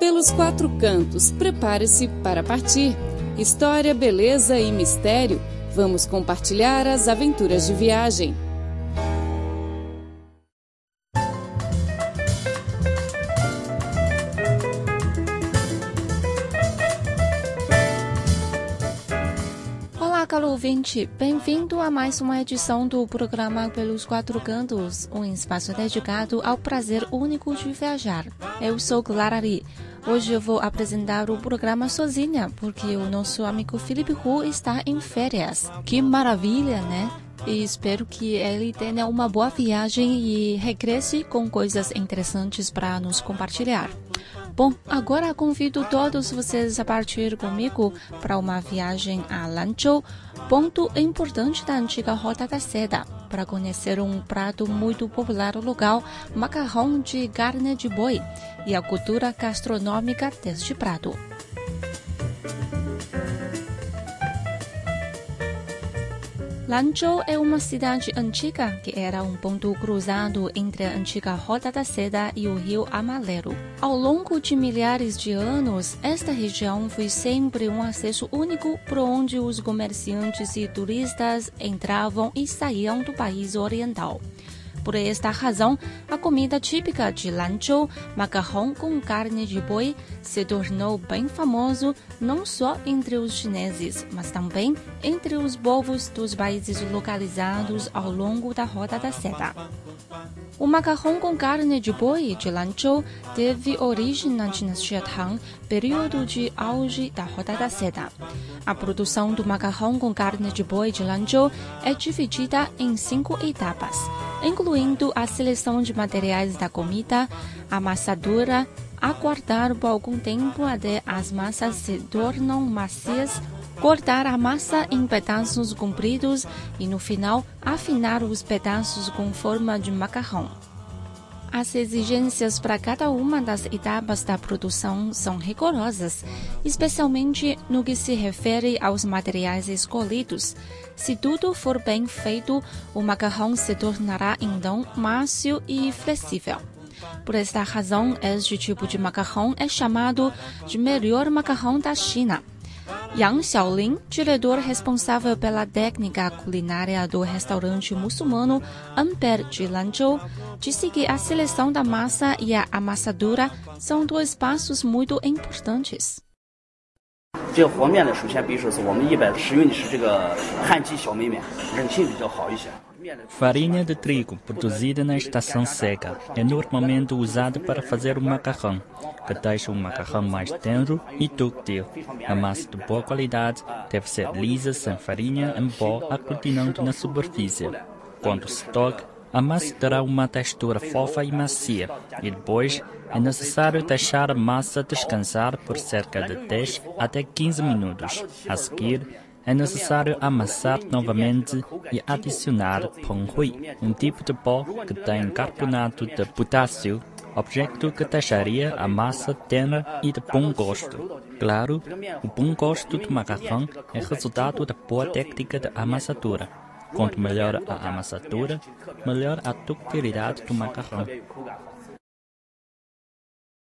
Pelos quatro cantos, prepare-se para partir. História, beleza e mistério. Vamos compartilhar as aventuras de viagem. caro ouvinte, bem-vindo a mais uma edição do programa Pelos Quatro Cantos, um espaço dedicado ao prazer único de viajar. Eu sou Clara. Hoje eu vou apresentar o programa sozinha, porque o nosso amigo Felipe Hu está em férias. Que maravilha, né? E espero que ele tenha uma boa viagem e regresse com coisas interessantes para nos compartilhar. Bom, agora convido todos vocês a partir comigo para uma viagem a Lanzhou, ponto importante da antiga Rota da Seda, para conhecer um prato muito popular local, macarrão de carne de boi, e a cultura gastronômica deste prato. Lanzhou é uma cidade antiga que era um ponto cruzado entre a antiga Rota da Seda e o rio Amalero. Ao longo de milhares de anos, esta região foi sempre um acesso único por onde os comerciantes e turistas entravam e saíam do país oriental. Por esta razão, a comida típica de Lanzhou, macarrão com carne de boi, se tornou bem famoso não só entre os chineses, mas também entre os povos dos países localizados ao longo da Rota da Seda. O macarrão com carne de boi de Lanzhou teve origem na dinastia Tang, período de auge da Rota da Seda. A produção do macarrão com carne de boi de Lanzhou é dividida em cinco etapas, incluindo a seleção de materiais da comida, amassadura, aguardar por algum tempo até as massas se tornam macias cortar a massa em pedaços compridos e, no final, afinar os pedaços com forma de macarrão. As exigências para cada uma das etapas da produção são rigorosas, especialmente no que se refere aos materiais escolhidos. Se tudo for bem feito, o macarrão se tornará então macio e flexível. Por esta razão, este tipo de macarrão é chamado de melhor macarrão da China. Yang Xiaolin, diretor responsável pela técnica culinária do restaurante muçulmano Amber de Lanzhou, disse que a seleção da massa e a amassadura são dois passos muito importantes. Farinha de trigo, produzida na estação seca, é normalmente usada para fazer o macarrão, que deixa o macarrão mais tenro e dúctil. A massa de boa qualidade deve ser lisa, sem farinha em pó aglutinando na superfície. Quando se toca, a massa terá uma textura fofa e macia, e depois é necessário deixar a massa descansar por cerca de 10 até 15 minutos. A seguir, é necessário amassar novamente e adicionar penghui, um tipo de pó que tem carbonato de potássio, objeto que deixaria a massa tenra e de bom gosto. Claro, o bom gosto do macarrão é resultado da boa técnica de amassadura. Quanto melhor a amassadura, melhor a ductilidade do macarrão.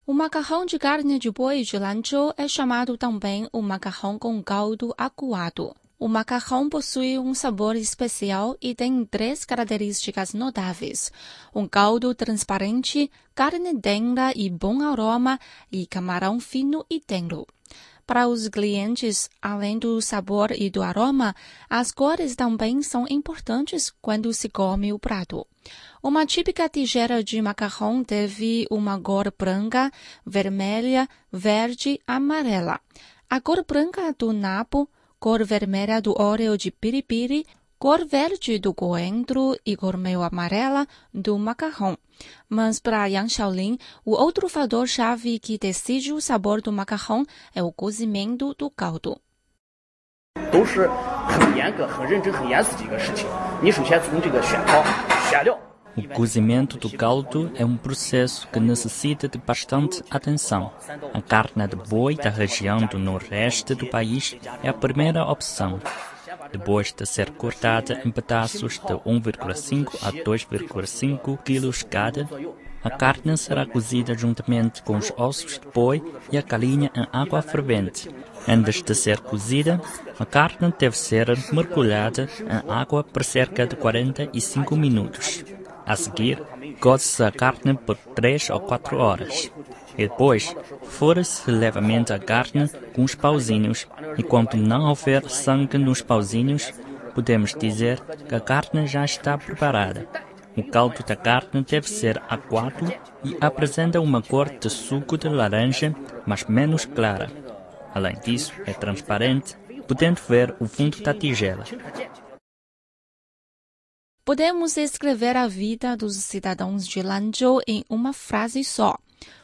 O macarrão de carne de boi de Lanzhou é chamado também o macarrão com caldo aguado. O macarrão possui um sabor especial e tem três características notáveis: um caldo transparente, carne denga e bom aroma, e camarão fino e tenro. Para os clientes, além do sabor e do aroma, as cores também são importantes quando se come o prato. Uma típica tigela de macarrão teve uma cor branca, vermelha, verde, amarela. A cor branca do nabo, cor vermelha do óleo de piripiri, cor verde do coentro e cor meio amarela do macarrão. Mas para Yang Xiaolin, o outro fator-chave que decide o sabor do macarrão é o cozimento do caldo. 都是很严格、很认真、很严肃的一个事情。你首先从这个选汤、选料。o cozimento do caldo é um processo que necessita de bastante atenção. A carne de boi da região do nordeste do país é a primeira opção. Depois de ser cortada em pedaços de 1,5 a 2,5 kg cada, a carne será cozida juntamente com os ossos de boi e a galinha em água fervente. Antes de ser cozida, a carne deve ser mergulhada em água por cerca de 45 minutos. A seguir, coze-se a carne por 3 ou 4 horas. E depois, fura-se levemente a carne com os pauzinhos, e quando não houver sangue nos pauzinhos, podemos dizer que a carne já está preparada. O caldo da carne deve ser aguado e apresenta uma cor de suco de laranja, mas menos clara. Além disso, é transparente, podendo ver o fundo da tigela. Podemos escrever a vida dos cidadãos de Lanzhou em uma frase só: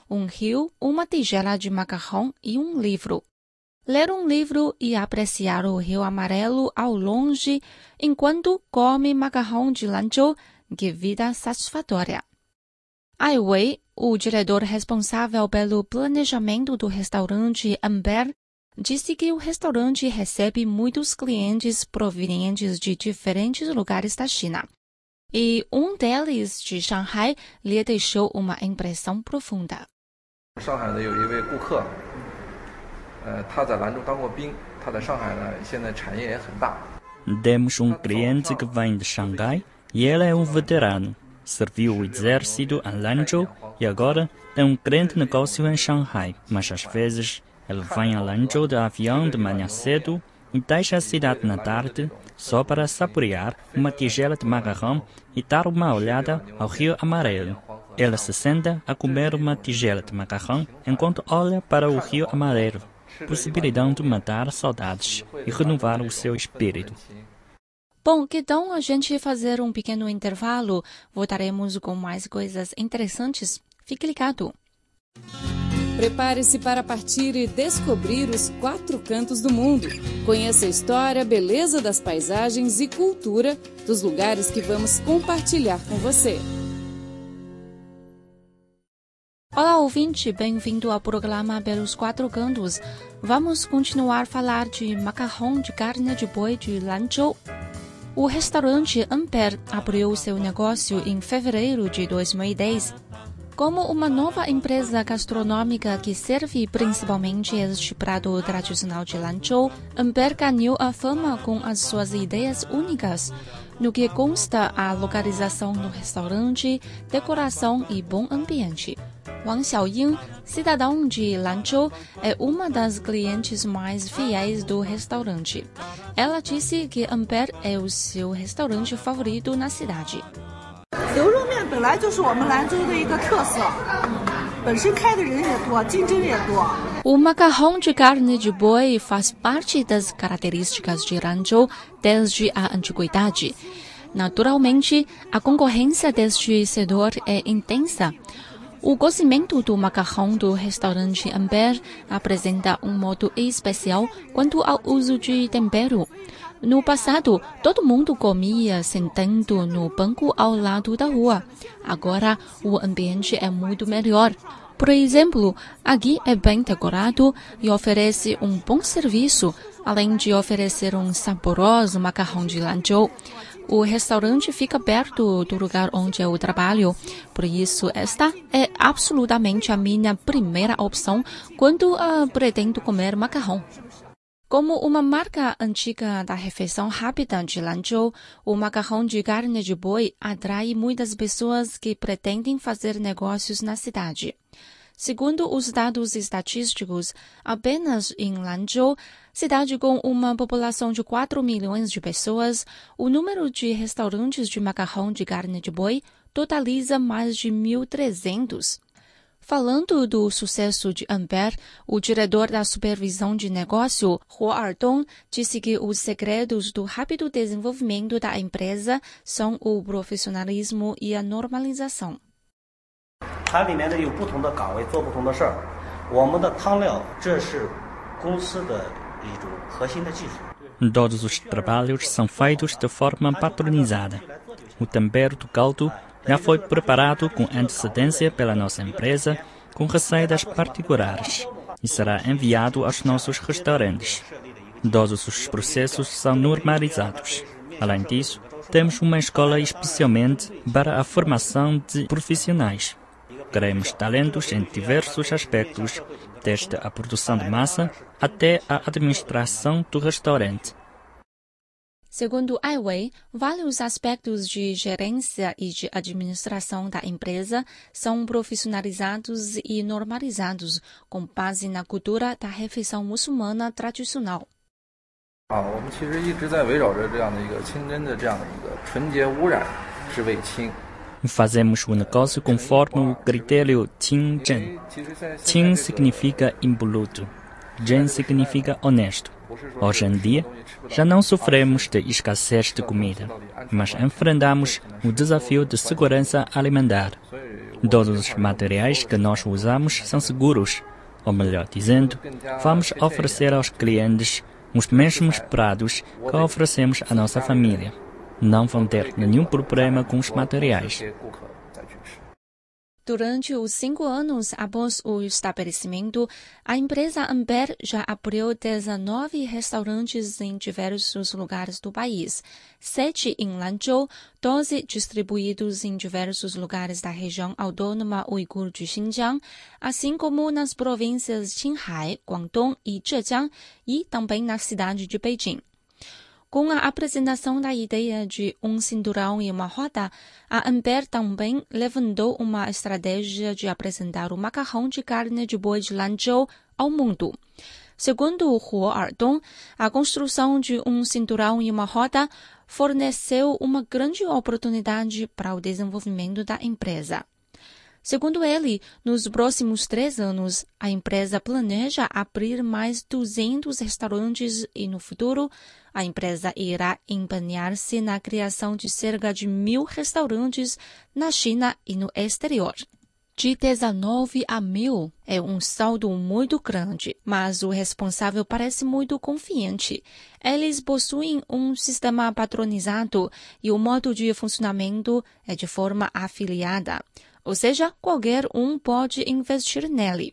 um rio, uma tigela de macarrão e um livro. Ler um livro e apreciar o rio amarelo ao longe enquanto come macarrão de Lanzhou, que vida satisfatória. Ai Wei, o diretor responsável pelo planejamento do restaurante Amber, disse que o restaurante recebe muitos clientes provenientes de diferentes lugares da China. E um deles, de Shanghai, lhe deixou uma impressão profunda. Demos um cliente que vem de Xangai e ele é um veterano. Serviu o exército em Lanzhou e agora tem um grande negócio em Shanghai, mas às vezes ele vem a Lanzhou de avião de manhã cedo e deixa a cidade na tarde só para saborear uma tigela de macarrão e dar uma olhada ao rio amarelo. Ele se senta a comer uma tigela de macarrão enquanto olha para o rio amarelo, possibilitando matar saudades e renovar o seu espírito. Bom, que então a gente fazer um pequeno intervalo. Voltaremos com mais coisas interessantes. Fique ligado. Prepare-se para partir e descobrir os quatro cantos do mundo. Conheça a história, beleza das paisagens e cultura dos lugares que vamos compartilhar com você. Olá, ouvinte, bem-vindo ao programa Pelos Quatro Cantos. Vamos continuar a falar de macarrão de carne de boi de Lanzhou. O restaurante Amper abriu seu negócio em fevereiro de 2010 como uma nova empresa gastronômica que serve principalmente este prato tradicional de Lanzhou, Amber ganhou a fama com as suas ideias únicas, no que consta a localização do restaurante, decoração e bom ambiente. Wang Xiaoying, cidadão de Lanzhou, é uma das clientes mais fiéis do restaurante. Ela disse que Amper é o seu restaurante favorito na cidade. O macarrão de carne de boi faz parte das características de Lanzhou desde a antiguidade. Naturalmente, a concorrência deste setor é intensa. O cozimento do macarrão do restaurante Amber apresenta um modo especial quanto ao uso de tempero. No passado, todo mundo comia sentando no banco ao lado da rua. Agora, o ambiente é muito melhor. Por exemplo, aqui é bem decorado e oferece um bom serviço, além de oferecer um saboroso macarrão de Lanzhou. O restaurante fica perto do lugar onde eu trabalho, por isso esta é absolutamente a minha primeira opção quando uh, pretendo comer macarrão. Como uma marca antiga da refeição rápida de Lanzhou, o macarrão de carne de boi atrai muitas pessoas que pretendem fazer negócios na cidade. Segundo os dados estatísticos, apenas em Lanzhou, cidade com uma população de 4 milhões de pessoas, o número de restaurantes de macarrão de carne de boi totaliza mais de 1.300. Falando do sucesso de Amber, o diretor da supervisão de negócio, Huo Ardong, disse que os segredos do rápido desenvolvimento da empresa são o profissionalismo e a normalização. Todos os trabalhos são feitos de forma padronizada. O tempero do caldo já foi preparado com antecedência pela nossa empresa com receitas particulares e será enviado aos nossos restaurantes. Todos os processos são normalizados. Além disso, temos uma escola especialmente para a formação de profissionais. Queremos talentos em diversos aspectos, desde a produção de massa até a administração do restaurante. Segundo Ai Wei, vários aspectos de gerência e de administração da empresa são profissionalizados e normalizados com base na cultura da refeição muçulmana tradicional. 啊，Fazemos o negócio conforme o critério Qing. Zhen. Qin significa impoluto. Zhen significa honesto. Hoje em dia, já não sofremos de escassez de comida, mas enfrentamos o desafio de segurança alimentar. Todos os materiais que nós usamos são seguros, ou melhor dizendo, vamos oferecer aos clientes os mesmos pratos que oferecemos à nossa família. Não vão ter nenhum problema com os materiais. Durante os cinco anos após o estabelecimento, a empresa Amber já abriu 19 restaurantes em diversos lugares do país, sete em Lanzhou, 12 distribuídos em diversos lugares da região autônoma uigur de Xinjiang, assim como nas províncias Qinghai, Guangdong e Zhejiang, e também na cidade de Beijing. Com a apresentação da ideia de um cinturão e uma roda, a Amber também levantou uma estratégia de apresentar o macarrão de carne de boi de Lanzhou ao mundo. Segundo Huo Ardong, a construção de um cinturão e uma roda forneceu uma grande oportunidade para o desenvolvimento da empresa. Segundo ele, nos próximos três anos, a empresa planeja abrir mais 200 restaurantes e, no futuro, a empresa irá empenhar-se na criação de cerca de mil restaurantes na China e no exterior. De 19 a mil é um saldo muito grande, mas o responsável parece muito confiante. Eles possuem um sistema padronizado e o modo de funcionamento é de forma afiliada. Ou seja, qualquer um pode investir nele.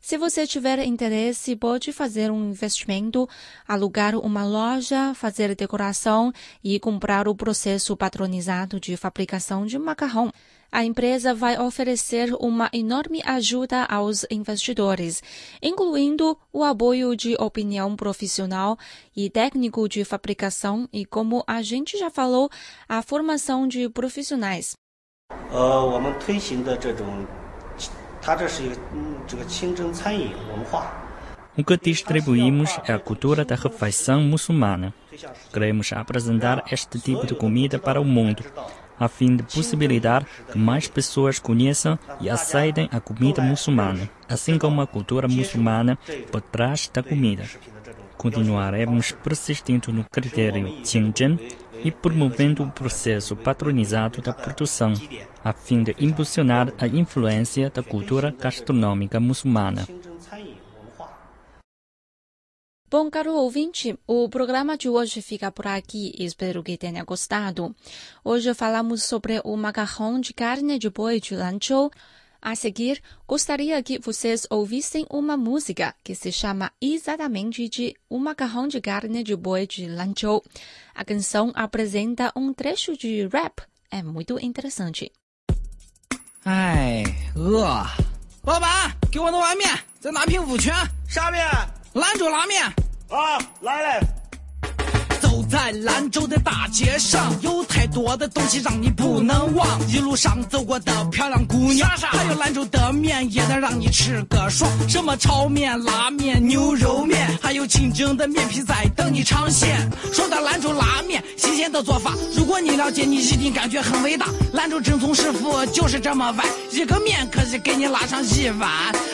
Se você tiver interesse, pode fazer um investimento, alugar uma loja, fazer decoração e comprar o processo padronizado de fabricação de macarrão. A empresa vai oferecer uma enorme ajuda aos investidores, incluindo o apoio de opinião profissional e técnico de fabricação e, como a gente já falou, a formação de profissionais. 呃，我们推行的这种，它这是一个嗯这个清真餐饮文化。 O que distribuímos é a cultura da refeição muçulmana. Queremos apresentar este tipo de comida para o mundo, a fim de possibilitar que mais pessoas conheçam e aceitem a comida muçulmana, assim como a cultura muçulmana por trás da comida. Continuaremos persistindo no critério Qingzhen e promovendo o processo patronizado da produção, a fim de impulsionar a influência da cultura gastronômica muçulmana. Bom, caro ouvinte, o programa de hoje fica por aqui. Espero que tenha gostado. Hoje falamos sobre o macarrão de carne de boi de Lanzhou. A seguir, gostaria que vocês ouvissem uma música que se chama exatamente de O Macarrão de Carne de Boi de Lanzhou. A canção apresenta um trecho de rap. É muito interessante. 哎，饿！老板，给我弄碗面，再拿瓶五泉，啥面？兰州拉面。啊，来来。 在兰州的大街上，有太多的东西让你不能忘。一路上走过的漂亮姑娘，还有兰州的面也能让你吃个爽。什么炒面、拉面、牛肉面，还有清蒸的面皮在等你尝鲜。说到兰州拉面，的做法，如果你了解，你一定感觉很伟大。兰州正宗师傅就是这么歪，一个面可以给你拉上一碗。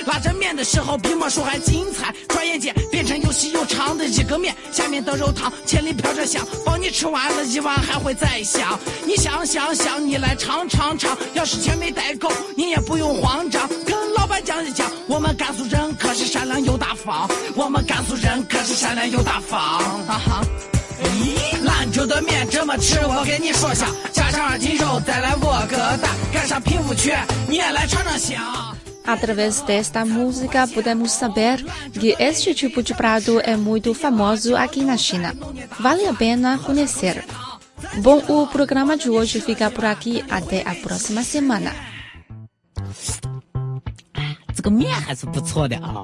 拉着面的时候比魔术还精彩，转眼间变成又细又长的一个面，下面的肉汤千里飘着香，帮你吃完了一碗还会再想。你想想想，你来尝尝尝，要是钱没带够，你也不用慌张，跟老板讲一讲，我们甘肃人可是善良又大方，我们甘肃人可是善良又大方。哈哈。咦，兰州的面这么吃，我跟你说下，加上二斤肉，再来窝个蛋，盖上平复泉，你也来尝尝香。 Através desta música, podemos saber que este tipo de prato é muito famoso aqui na China. Vale a pena conhecer. Bom, o programa de hoje fica por aqui. Até a próxima semana. 个面还是不错的啊。